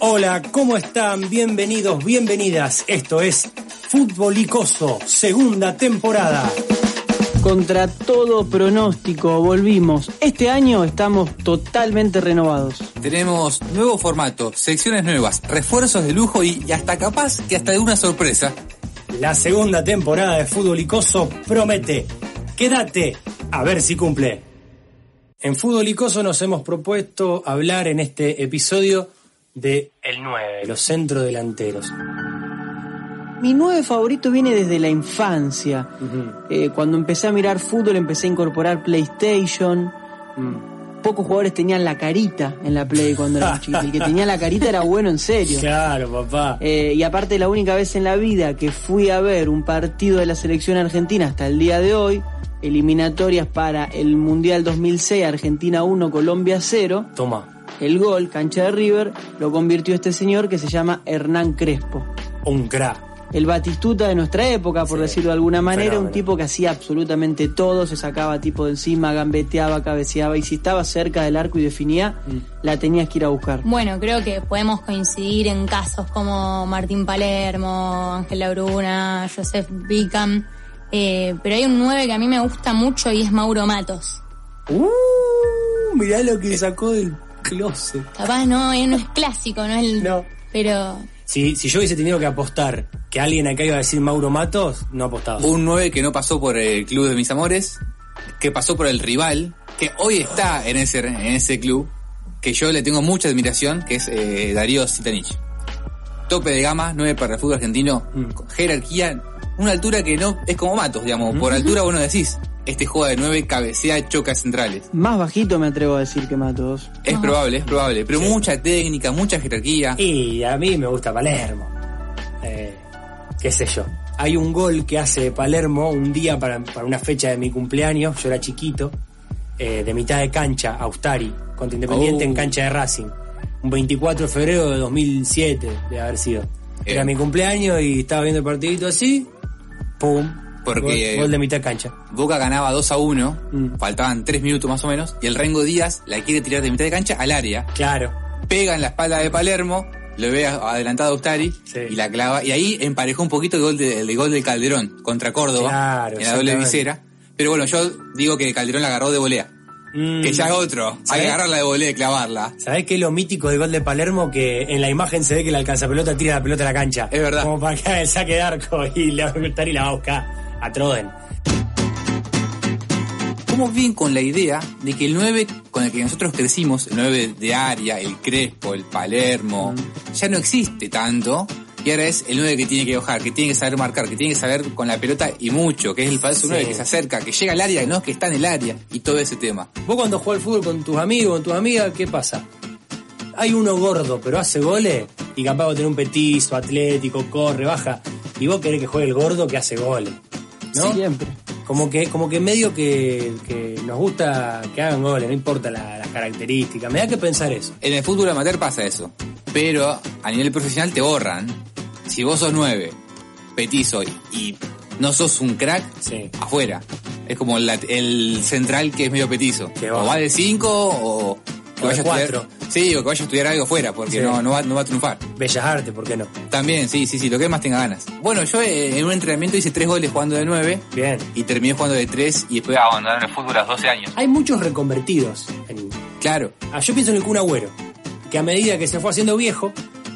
Hola, ¿cómo están? Bienvenidos, bienvenidas. Esto es Fútbol Icoso, segunda temporada. Contra todo pronóstico, volvimos. Este año estamos totalmente renovados. Tenemos nuevo formato, secciones nuevas, refuerzos de lujo y, y hasta capaz que hasta de una sorpresa. La segunda temporada de Fútbol Icoso promete. Quédate a ver si cumple. En Fútbol Icoso nos hemos propuesto hablar en este episodio de el 9, los centrodelanteros. Mi nueve favorito viene desde la infancia. Eh, cuando empecé a mirar fútbol empecé a incorporar PlayStation. Mm. Pocos jugadores tenían la carita en la Play cuando era chiquito. El que tenía la carita era bueno en serio. Claro, papá. Eh, y aparte la única vez en la vida que fui a ver un partido de la selección argentina hasta el día de hoy, eliminatorias para el Mundial 2006, Argentina 1, Colombia 0, Toma, el gol, cancha de River, lo convirtió este señor que se llama Hernán Crespo. un crack. El Batistuta de nuestra época, por Sí, decirlo de alguna manera, fenómeno. un tipo que hacía absolutamente todo, se sacaba tipo de encima, gambeteaba, cabeceaba y si estaba cerca del arco y definía, Mm. la tenías que ir a buscar. Bueno, creo que podemos coincidir en casos como Martín Palermo, Ángel Bruna, Joseph Bickham, eh, pero hay un 9 que a mí me gusta mucho y es Mauro Matos. Uh, mirá lo que sacó del closet. Capaz no, eh, no es clásico, no es el... No. Pero Si, si yo hubiese tenido que apostar que alguien acá iba a decir Mauro Matos, no apostaba. Un 9 que no pasó por el club de mis amores, que pasó por el rival, que hoy está en ese, en ese club, que yo le tengo mucha admiración, que es eh, Darío Sitanich. Tope de gama, 9 para el fútbol argentino, Mm. jerarquía, una altura que no es como Matos, digamos. Por altura vos no decís, este juega de 9, cabecea, choca centrales. Más bajito me atrevo a decir que Matos. Es probable, es probable, pero mucha técnica, mucha jerarquía. Y a mí me gusta Palermo. Eh, qué sé yo. Hay un gol que hace Palermo un día para, para una fecha de mi cumpleaños, yo era chiquito, eh, de mitad de cancha, Austari, contra Independiente Oh. en cancha de Racing. Un 24 de febrero de 2007, de haber sido. Era Eh. mi cumpleaños y estaba viendo el partidito así, ¡pum! Porque- Gol, gol de mitad cancha. Boca ganaba 2 a 1, Mm. faltaban 3 minutos más o menos, y el Rengo Díaz la quiere tirar de mitad de cancha al área, Claro. pega en la espalda de Palermo, lo ve adelantado a Ustari Sí. y la clava, y ahí emparejó un poquito el gol, de, el gol del Calderón contra Córdoba Claro, en la doble visera. Pero bueno, yo digo que Calderón la agarró de volea, Mm. que ya es otro, hay ¿Sabés? que agarrarla de volea y clavarla. ¿Sabés qué es lo mítico del gol de Palermo? Que en la imagen se ve que el alcanzapelota tira la pelota a la cancha. Es verdad. Como para que haga el saque de arco y la y la va a buscar a Troden. ¿Cómo bien con la idea de que el 9 con el que nosotros crecimos, el 9 de Aria, el Crespo, el Palermo, ya no existe tanto? Y ahora es el 9 que tiene que bajar, que tiene que saber marcar, que tiene que saber con la pelota y mucho, que es el falso Sí. 9 que se acerca, que llega al área, no que está en el área y todo ese tema. Vos cuando jugás al fútbol con tus amigos, con tus amigas, ¿qué pasa? Hay uno gordo, pero hace goles y capaz de tener un petizo, atlético, corre, baja. Y vos querés que juegue el gordo que hace goles. ¿No? Siempre. Como que, como que medio que, que nos gusta que hagan goles, no importa la- las características. Me da que pensar eso. En el fútbol amateur pasa eso, pero a nivel profesional te borran. Si vos sos 9, petizo y, no sos un crack, Sí. afuera. Es como el central que es medio petizo. O va. de 5 o que O de vaya a estudiar. cuatro. Sí, o que vaya a estudiar algo fuera, porque Sí. no, no, va, no va a triunfar. Bellas Artes, ¿por qué no? También, sí, sí, sí, lo que más tenga ganas. Bueno, yo eh, en un entrenamiento hice tres goles jugando de 9 Bien. y terminé jugando de 3 y después abandonaron el fútbol a los 12 años. Hay muchos reconvertidos. en- Claro, Ah, yo pienso en el Kun Agüero, que a medida que se fue haciendo viejo,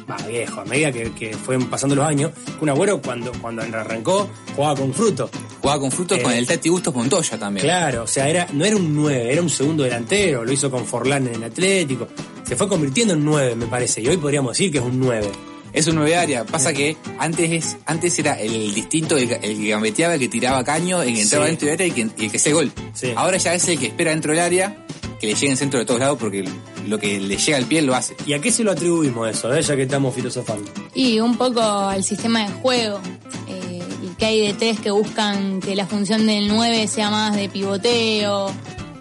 va viejo, a medida que, que fueron pasando los años, Kun Agüero cuando, cuando arrancó jugaba con fruto. jugaba con frutos Eh. con el Tati Bustos Montoya también. Claro, o sea, era, no era un 9, era un segundo delantero, lo hizo con Forlán en el Atlético. Se fue convirtiendo en 9, me parece, y hoy podríamos decir que es un 9. Es un 9 área. Pasa que antes es antes era el distinto, el, el que gambeteaba, el que tiraba caño, el que entraba Sí. dentro del área y, que, y el que hacía gol. Sí. Ahora ya es el que espera dentro del área, que le llegue en centro de todos lados porque lo que le llega al pie lo hace. ¿Y a qué se lo atribuimos eso, eh, ya que estamos filosofando? Y un poco al sistema de juego. eh, y que hay DTs que buscan que la función del 9 sea más de pivoteo,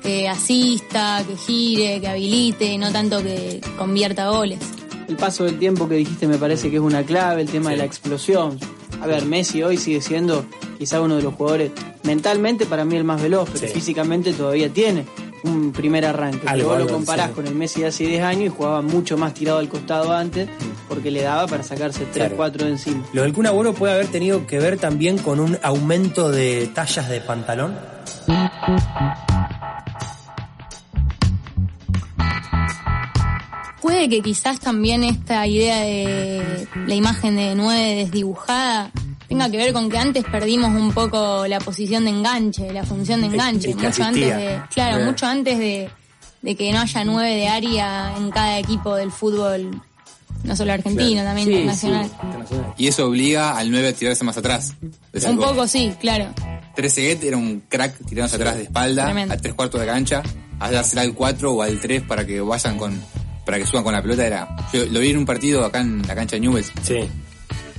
que asista, que gire, que habilite, no tanto que convierta goles. El paso del tiempo que dijiste me parece que es una clave, el tema de la explosión. A ver, Messi hoy sigue siendo quizá uno de los jugadores mentalmente para mí el más veloz, pero Sí. físicamente todavía tiene un primer arranque. Algo, Luego lo comparás sí. con el Messi de hace 10 años y jugaba mucho más tirado al costado antes porque le daba para sacarse 3, Claro. 4 de encima. Lo del Kun Agüero puede haber tenido que ver también con un aumento de tallas de pantalón. Puede que quizás también esta idea de la imagen de nueve desdibujada tenga que ver con que antes perdimos un poco la posición de enganche, la función de enganche, el que mucho antes de, claro, Eh. mucho antes de, de que no haya nueve de área en cada equipo del fútbol, no solo argentino, también Sí, internacional. Y eso obliga al 9 a tirarse más atrás. Un gol. poco sí, claro. Trezeguet era un crack tirándose atrás de espalda, Tremendo. a tres cuartos de cancha, a dársela al 4 o al 3 para que vayan con, para que suban con la pelota era, yo lo vi en un partido acá en la cancha de Newell's, Sí.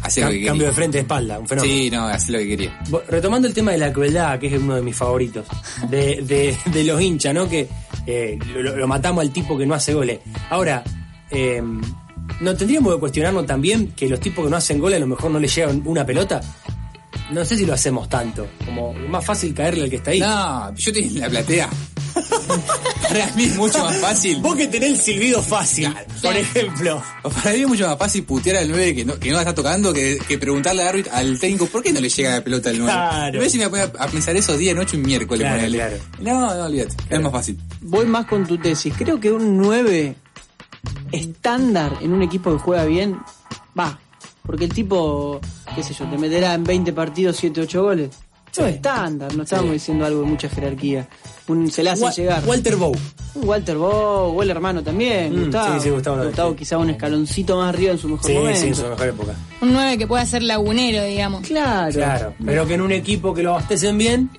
Hacía lo que Cam- cambio de frente de espalda, un fenómeno. Sí, no, hacía lo que quería. Retomando el tema de la crueldad, que es uno de mis favoritos, de, de, de los hinchas, ¿no? Que eh, lo, lo matamos al tipo que no hace goles. Ahora, eh, ¿no tendríamos que cuestionarnos también que los tipos que no hacen goles a lo mejor no les llega una pelota? No sé si lo hacemos tanto. Como más fácil caerle al que está ahí. No, yo estoy en la platea. para mí es mucho más fácil. Vos que tenés el silbido fácil, por ejemplo. Para mí es mucho más fácil putear al 9 que no, que no la está tocando que, que preguntarle al árbitro, al técnico por qué no le llega la pelota al 9. Claro. A ver si me voy a, a pensar eso día, noche y miércoles. Claro, ponele. claro. No, no, olvídate. Es más fácil. Voy más con tu tesis. Creo que un 9 estándar en un equipo que juega bien, va. Porque el tipo, qué sé yo, te meterá en 20 partidos 7, 8 goles. Eso es estándar, no estamos diciendo algo de mucha jerarquía. Un, se le hace Wa- llegar. Walter Bow. Un Walter Bow, o el hermano también, Mm, Gustavo. sí, sí, Gustavo no, sí. quizá un escaloncito más arriba en su mejor Sí, momento. sí, en su mejor época. Un nueve que pueda ser lagunero, digamos. Claro. Claro. Pero que en un equipo que lo abastecen bien,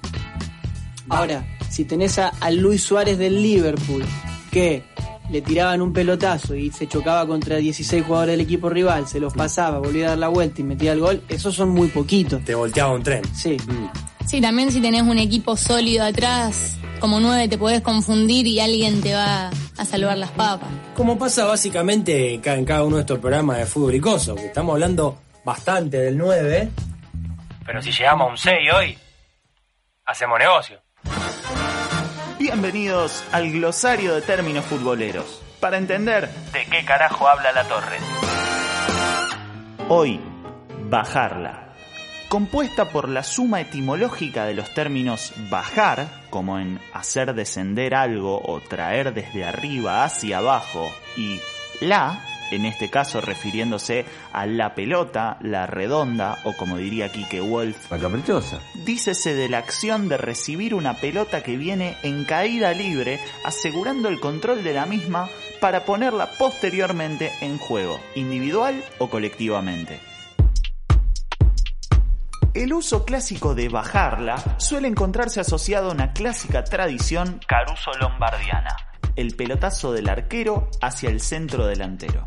Ahora, si tenés a, a Luis Suárez del Liverpool, que le tiraban un pelotazo y se chocaba contra 16 jugadores del equipo rival, se los pasaba, volvía a dar la vuelta y metía el gol, esos son muy poquitos. te volteaba un tren. Sí. Mm. Sí, también si tenés un equipo sólido atrás, como nueve te podés confundir y alguien te va a salvar las papas. Como pasa básicamente ca- en cada uno de estos programas de fútbol y coso, que estamos hablando bastante del 9. Pero si llegamos a un 6 hoy, hacemos negocio. Bienvenidos al glosario de términos futboleros, para entender de qué carajo habla la torre. Hoy, bajarla. Compuesta por la suma etimológica de los términos bajar, como en hacer descender algo o traer desde arriba hacia abajo, y la, en este caso refiriéndose a la pelota, la redonda, o como diría Kike Wolf, La caprichosa. Dícese de la acción de recibir una pelota que viene en caída libre, asegurando el control de la misma para ponerla posteriormente en juego, individual o colectivamente. El uso clásico de bajarla suele encontrarse asociado a una clásica tradición caruso-lombardiana, el pelotazo del arquero hacia el centro delantero.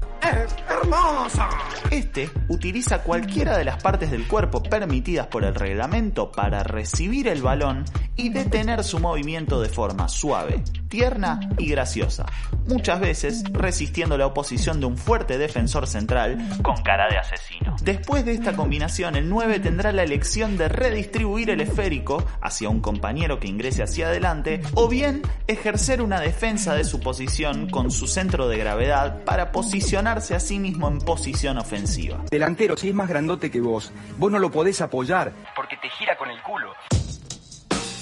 Este utiliza cualquiera de las partes del cuerpo permitidas por el reglamento para recibir el balón y detener su movimiento de forma suave, tierna y graciosa, muchas veces resistiendo la oposición de un fuerte defensor central con cara de asesino. Después de esta combinación, el 9 tendrá la elección de redistribuir el esférico hacia un compañero que ingrese hacia adelante o bien ejercer una defensa de su posición con su centro de gravedad para posicionarse a sí mismo en posición ofensiva. Delantero, si es más grandote que vos, vos no lo podés apoyar. porque te gira con el culo.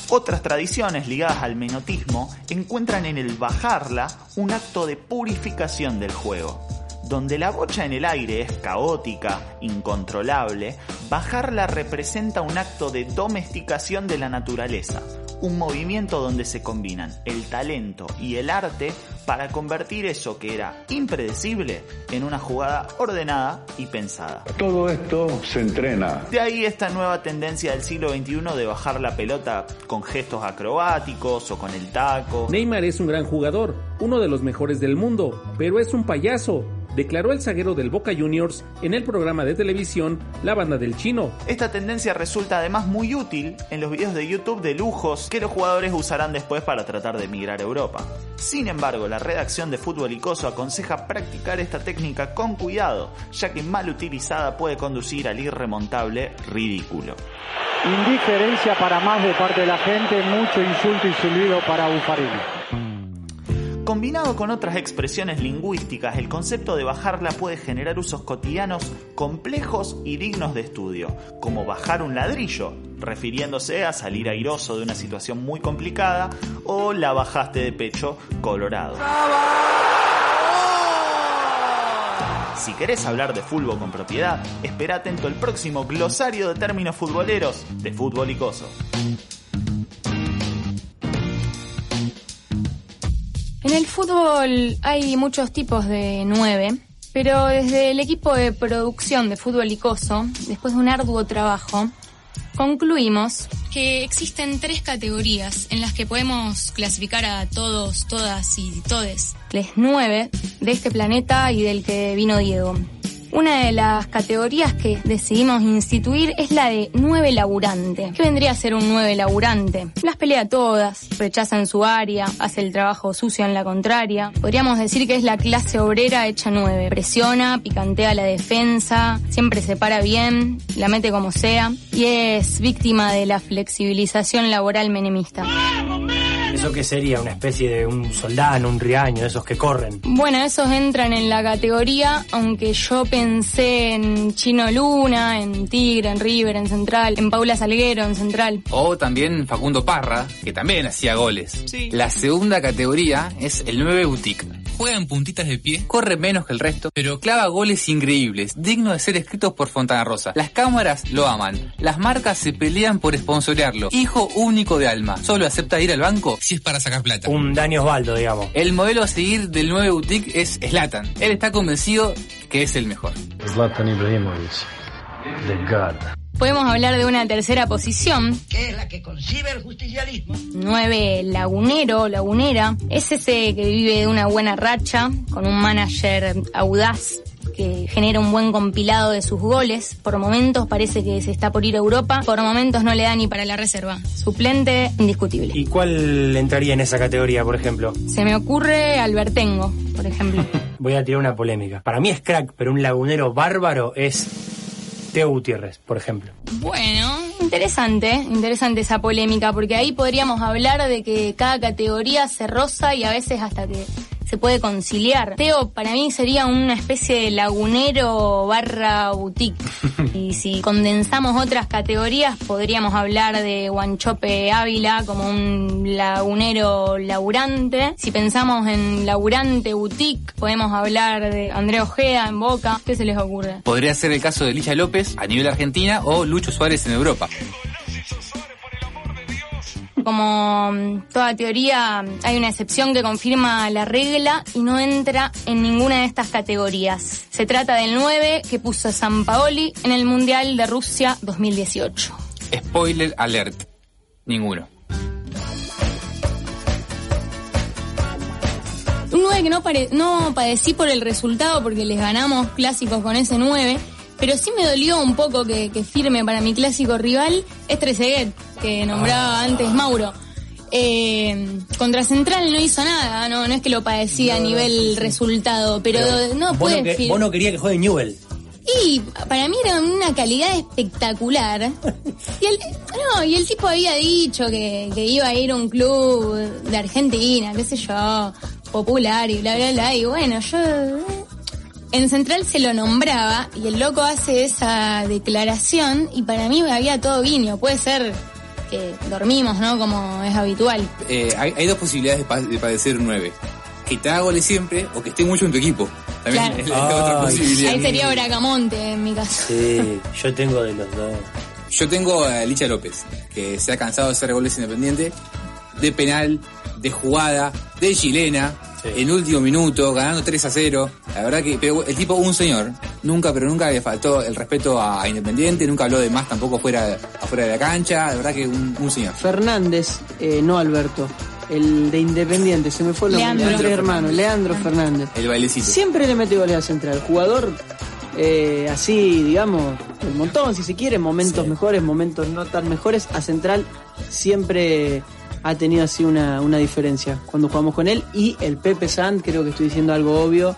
Otras tradiciones ligadas al menotismo encuentran en el bajarla un acto de purificación del juego. Donde la bocha en el aire es caótica, incontrolable, bajarla representa un acto de domesticación de la naturaleza, un movimiento donde se combinan el talento y el arte para convertir eso que era impredecible en una jugada ordenada y pensada. Todo esto se entrena. De ahí esta nueva tendencia del siglo XXI de bajar la pelota con gestos acrobáticos o con el taco. Neymar es un gran jugador, uno de los mejores del mundo, pero es un payaso, declaró el zaguero del Boca Juniors en el programa de televisión La Banda del Chino. Esta tendencia resulta además muy útil en los videos de YouTube de lujos que los jugadores usarán después para tratar de emigrar a Europa. Sin embargo, la redacción de Fútbol Icoso aconseja practicar esta técnica con cuidado, ya que mal utilizada puede conducir al irremontable ridículo. Indiferencia para más de parte de la gente, mucho insulto y silbido para Buffarini. Combinado con otras expresiones lingüísticas, el concepto de bajarla puede generar usos cotidianos complejos y dignos de estudio, como bajar un ladrillo, refiriéndose a salir airoso de una situación muy complicada, o la bajaste de pecho colorado. Si querés hablar de fútbol con propiedad, espera atento el próximo glosario de términos futboleros de Fútbol y Coso. En el fútbol hay muchos tipos de nueve, pero desde el equipo de producción de Fútbol Icoso, después de un arduo trabajo, concluimos que existen tres categorías en las que podemos clasificar a todos, todas y todes. Les nueve de este planeta y del que vino Diego. Una de las categorías que decidimos instituir es la de nueve laburante. ¿Qué vendría a ser un nueve laburante? Las pelea todas, rechaza en su área, hace el trabajo sucio en la contraria. Podríamos decir que es la clase obrera hecha nueve. Presiona, picantea la defensa, siempre se para bien, la mete como sea y es víctima de la flexibilización laboral menemista. ¿Eso qué sería? ¿Una especie de un soldano, un riaño, esos que corren? Bueno, esos entran en la categoría, aunque yo pensé en Chino Luna, en Tigre, en River, en Central, en Paula Salguero, en Central. O también Facundo Parra, que también hacía goles. La segunda categoría es el 9 boutique. Juega en puntitas de pie, corre menos que el resto, pero clava goles increíbles, dignos de ser escritos por Fontana Rosa. Las cámaras lo aman, las marcas se pelean por sponsorearlo. Hijo único de alma, solo acepta ir al banco si es para sacar plata. Un Dani Osvaldo, digamos. El modelo a seguir del 9 boutique es Slatan. Él está convencido que es el mejor. Zlatan Ibrahimovic, The God. Podemos hablar de una tercera posición. que es la que concibe el justicialismo. 9 lagunero, lagunera. Es ese que vive de una buena racha, con un manager audaz que genera un buen compilado de sus goles. Por momentos parece que se está por ir a Europa, por momentos no le da ni para la reserva. Suplente indiscutible. ¿Y cuál entraría en esa categoría, por ejemplo? Se me ocurre Albertengo, por ejemplo. Voy a tirar una polémica. Para mí es crack, pero un lagunero bárbaro es Teo Gutiérrez, por ejemplo. Bueno, interesante, interesante esa polémica, porque ahí podríamos hablar de que cada categoría se roza y a veces hasta que se puede conciliar. Teo para mí sería una especie de lagunero barra boutique. Y si condensamos otras categorías, podríamos hablar de Guanchope Ávila como un lagunero laburante. Si pensamos en laburante boutique, podemos hablar de Andrea Ojeda en Boca. ¿Qué se les ocurre? Podría ser el caso de Licha López a nivel Argentina o Lucho Suárez en Europa. Como mm, toda teoría, hay una excepción que confirma la regla y no entra en ninguna de estas categorías. Se trata del 9 que puso San Paoli en el Mundial de Rusia 2018. Spoiler alert. Ninguno. Un 9 que no, pare- no padecí por el resultado porque les ganamos clásicos con ese 9, pero sí me dolió un poco que, que firme para mi clásico rival es Trezeguet, que nombraba antes Mauro. Eh, contra Central no hizo nada, no, no es que lo padecía a nivel resultado, pero, no puede no que- vos no querías que juegue Newell. y para mí era una calidad espectacular. Y el, no, y el tipo había dicho que, que iba a ir a un club de Argentina, qué sé yo, popular y bla, bla, bla. Y bueno, yo... eh, En Central se lo nombraba y el loco hace esa declaración y para mí había todo guiño. Puede ser que dormimos, ¿no? Como es habitual. Eh, hay, hay dos posibilidades de, pa- de padecer 9. Que te haga goles siempre o que esté mucho en tu equipo. También Claro. es la otra posibilidad. Ahí sería Bracamonte en mi caso. Sí, yo tengo de los dos. Yo tengo a Licha López, que se ha cansado de hacer goles independiente, de penal, de jugada, de chilena, Sí. en último minuto, ganando 3 a 0. La verdad que, pero el tipo, un señor, nunca, pero nunca le faltó el respeto a, Independiente, nunca habló de más tampoco fuera, afuera de la cancha, la verdad que un, un señor. Fernández, eh, no Alberto, el de Independiente, se me fue el nombre, Leandro. entre hermanos, Leandro Fernández. El bailecito. Siempre le mete goles a Central. Jugador eh, así, digamos, el montón, si se quiere, momentos mejores, momentos no tan mejores. A Central siempre ha tenido así una, una diferencia cuando jugamos con él. Y el Pepe Sant, creo que estoy diciendo algo obvio,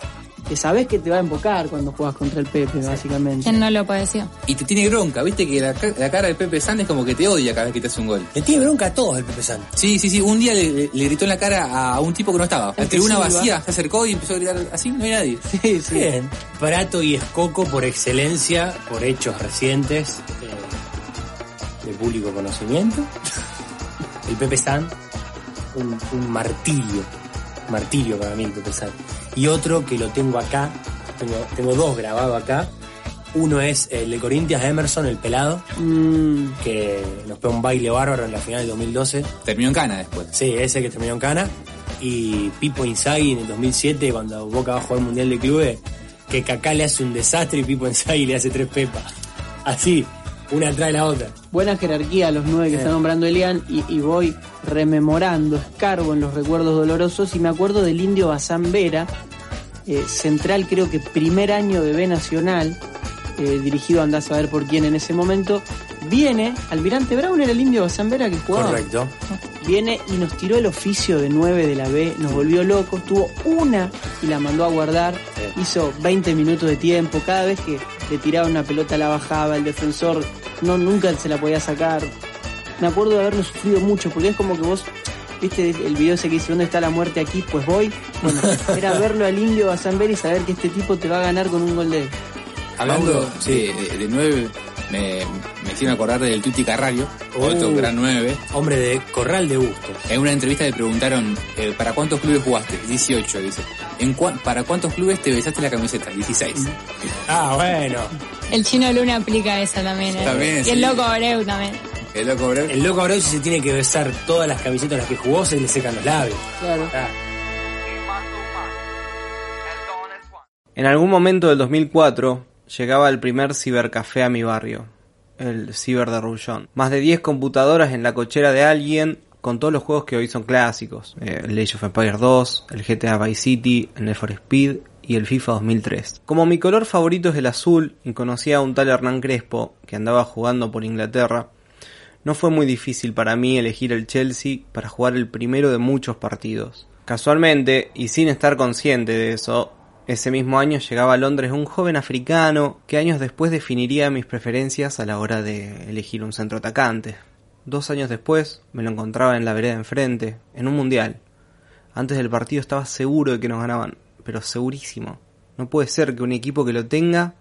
que sabes que te va a embocar cuando juegas contra el Pepe, básicamente. ¿Quién no lo padeció? Y te tiene bronca, viste que la, la cara del Pepe San es como que te odia cada vez que te hace un gol. Le tiene bronca a todos el Pepe San. Sí, sí, sí. Un día le, le gritó en la cara a un tipo que no estaba. La tribuna vacía, se acercó y empezó a gritar así, no hay nadie. Sí, sí. Bien. Prato y Escoco por excelencia, por hechos recientes eh, de público conocimiento. El Pepe San, un, un martirio. Martirio para mí el Pepe San. Y otro que lo tengo acá, tengo, tengo dos grabados acá. Uno es el de Corinthians Emerson, el pelado, Mm, que nos pegó un baile bárbaro en la final del 2012. Terminó en cana después. Sí, ese que terminó en Cana. Y Pipo Inzaghi en el 2007, cuando Boca va a jugar el Mundial de Clubes, que Kaká le hace un desastre y Pipo Inzaghi le hace tres pepas. Así, una atrás de la otra. buena jerarquía los nueve que está nombrando Elian y, y voy rememorando, escarbo en los recuerdos dolorosos y me acuerdo del indio Bazán Vera, eh, central creo que primer año de B Nacional, eh, dirigido andás a saber por quién en ese momento, viene, Almirante Brown era el indio Vera que jugaba. Correcto. Viene y nos tiró el oficio de 9 de la B, nos volvió locos, tuvo una y la mandó a guardar, Sí. hizo 20 minutos de tiempo, cada vez que le tiraba una pelota la bajaba, el defensor no nunca se la podía sacar. Me acuerdo de haberlo sufrido mucho, porque es como que vos, viste el video ese que dice, ¿dónde está la muerte aquí? Pues voy. Bueno, era verlo al indio a y saber que este tipo te va a ganar con un gol de. Hablando sí. de, de nueve, me, me hicieron acordar del Tuti Carrario, otro gran nueve. Hombre de corral de gusto. En una entrevista le preguntaron, eh, ¿para cuántos clubes jugaste? 18, dice. ¿En cua- ¿Para cuántos clubes te besaste la camiseta? 16. Ah, bueno. El chino Luna aplica esa también. ¿eh? También, y sí. el loco Abreu también. El loco, bro. El loco Abreu si se tiene que besar todas las camisetas en las que jugó, se le secan los labios. Claro. Ah. En algún momento del 2004 llegaba el primer cibercafé a mi barrio, el Ciber de Roullón. Más de 10 computadoras en la cochera de alguien con todos los juegos que hoy son clásicos. Eh, el Age of Empires 2, el GTA Vice City, el Need for Speed y el FIFA 2003. Como mi color favorito es el azul y conocía a un tal Hernán Crespo que andaba jugando por Inglaterra, no fue muy difícil para mí elegir el Chelsea para jugar el primero de muchos partidos. Casualmente, y sin estar consciente de eso, ese mismo año llegaba a Londres un joven africano que años después definiría mis preferencias a la hora de elegir un centro atacante. Dos años después me lo encontraba en la vereda enfrente, en un mundial. Antes del partido estaba seguro de que nos ganaban, pero segurísimo. No puede ser que un equipo que lo tenga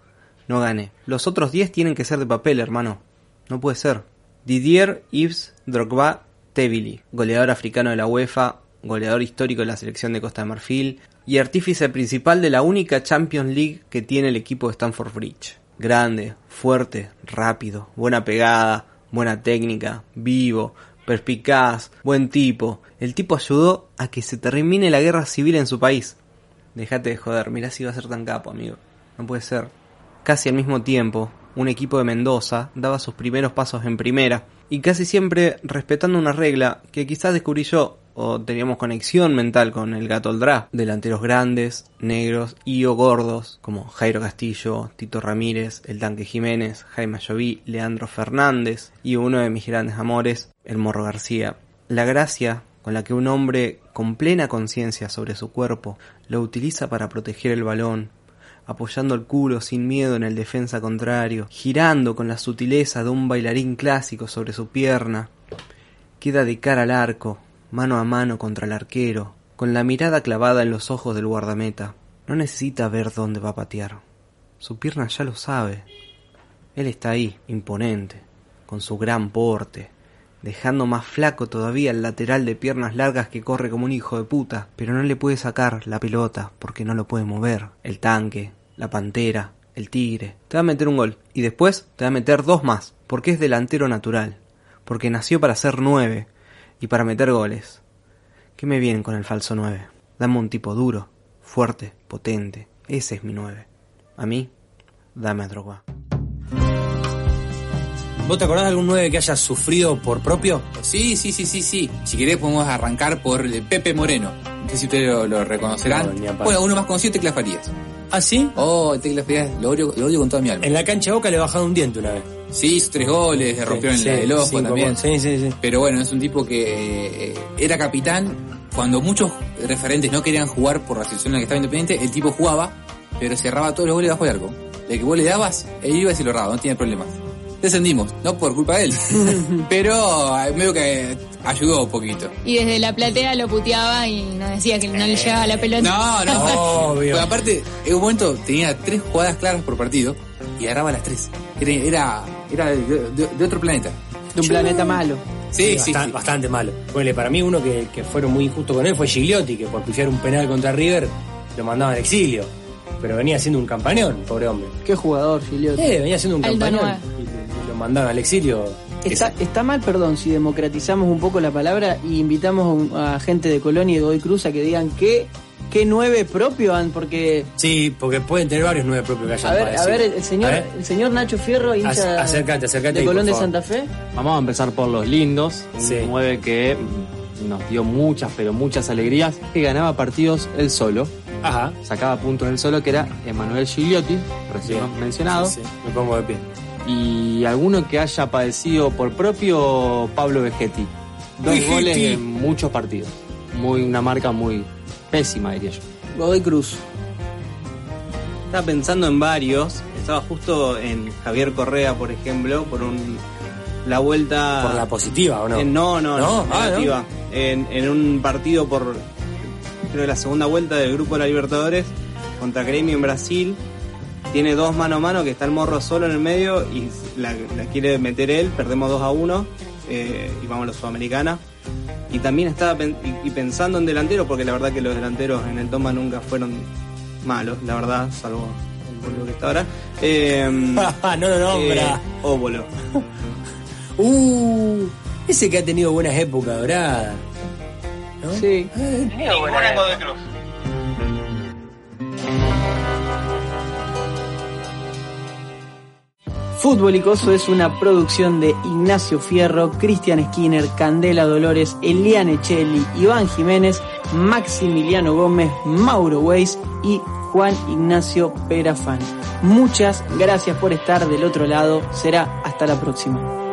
no gane. Los otros 10 tienen que ser de papel, hermano. No puede ser. Didier Yves Drogba Tebili, goleador africano de la UEFA, goleador histórico de la selección de Costa de Marfil y artífice principal de la única Champions League que tiene el equipo de Stamford Bridge. Grande, fuerte, rápido, buena pegada, buena técnica, vivo, perspicaz, buen tipo. El tipo ayudó a que se termine la guerra civil en su país. Déjate de joder, mirá si va a ser tan capo, amigo. No puede ser. Casi al mismo tiempo, un equipo de Mendoza daba sus primeros pasos en primera, y casi siempre respetando una regla que quizás descubrí yo, o teníamos conexión mental con el gato Oldrá, delanteros grandes, negros y o gordos, como Jairo Castillo, Tito Ramírez, El Tanque Jiménez, Jaime Lloví, Leandro Fernández, y uno de mis grandes amores, el Morro García. La gracia con la que un hombre con plena conciencia sobre su cuerpo lo utiliza para proteger el balón, apoyando el culo sin miedo en el defensa contrario, girando con la sutileza de un bailarín clásico sobre su pierna, queda de cara al arco, mano a mano contra el arquero, con la mirada clavada en los ojos del guardameta. No necesita ver dónde va a patear. Su pierna ya lo sabe. Él está ahí, imponente, con su gran porte, dejando más flaco todavía el lateral de piernas largas que corre como un hijo de puta, pero no le puede sacar la pelota porque no lo puede mover. El tanque, la pantera, el tigre. Te va a meter un gol y después te va a meter dos más, porque es delantero natural, porque nació para ser nueve y para meter goles. ¿Qué me vienen con el falso nueve? Dame un tipo duro, fuerte, potente. Ese es mi nueve. A mí, dame a Drogba. ¿Vos te acordás de algún 9 que haya sufrido por propio? Sí, sí, sí, sí, sí. Si querés podemos arrancar por Pepe Moreno. No sé si ustedes lo, lo reconocerán. No, bueno, uno más conocido, Tecla Farías. ¿Ah, sí? Oh, Tecla Farías, lo odio, lo odio con toda mi alma. En la cancha Boca le bajaron un diente una vez. Sí, hizo tres goles, le rompieron Sí, el, el ojo también. Sí, sí, sí. Pero bueno, es un tipo que eh, era capitán. Cuando muchos referentes no querían jugar por la situación en la que estaba Independiente, el tipo jugaba pero cerraba todos los goles bajo el arco. De que vos le dabas, él iba y se lo erraba, no tenía problemas. Descendimos, no por culpa de él, pero eh, medio que ayudó un poquito. Y desde la platea lo puteaba y nos decía que no le llegaba la pelota. No, no, Obvio. Porque aparte, en un momento tenía tres jugadas claras por partido y agarraba las tres. Era, era, era de, de- de otro planeta. De un planeta malo. Sí, sí, bastan- sí. bastante malo. Bueno, para mí uno que, que fueron muy injustos con él fue Gigliotti, que por pifiar un penal contra River lo mandaban al exilio. Pero venía siendo un campañón, pobre hombre. Qué jugador, Giliotti. Eh, venía siendo un campañón. Y, y lo mandaban al exilio. Está, está mal, perdón, si democratizamos un poco la palabra y invitamos a gente de Colonia y de Godoy Cruz a que digan qué, qué nueve propio han, porque... Sí, porque pueden tener varios nueve propios que hayan A ver, a ver, el señor, A ver. el señor Nacho Fierro, hincha Ac- acércate, acércate de Colón de. Santa Fe. Vamos a empezar por los lindos, un Sí. 9 que mm, nos dio muchas, pero muchas alegrías, que ganaba partidos él solo, Ajá. sacaba puntos él solo, que era Emanuel Gigliotti, recién Bien. mencionado, Sí, sí, me pongo de pie. Y alguno que haya padecido por propio Pablo Vegetti. Dos Vegetti. goles en muchos partidos. Muy, una marca muy pésima, diría yo. Godoy Cruz. Estaba pensando en varios. Estaba justo en Javier Correa, por ejemplo, por un la vuelta. Por la positiva, ¿o no? en- no, no, ¿No? no, Ah, ¿no? negativa. En, en un partido por creo que la segunda vuelta del grupo de la Libertadores contra Gremio en Brasil. Tiene dos mano a mano que está el morro solo en el medio y la, la quiere meter él. Perdemos 2 a 1 eh, y vamos a la Sudamericana. Y también estaba pen- y, y pensando en delantero, porque la verdad que los delanteros en el Toma nunca fueron malos, la verdad, salvo el boludo que está ahora. Eh, no lo nombra. eh, Óbolo. Uh, ese que ha tenido buenas épocas doradas. ¿no? Sí. Ninguna en Godoy Cruz. Fútbol Icoso es una producción de Ignacio Fierro, Cristian Skinner, Candela Dolores, Eliane Chelli, Iván Jiménez, Maximiliano Gómez, Mauro Weiss y Juan Ignacio Perafán. Muchas gracias por estar del otro lado. Será hasta la próxima.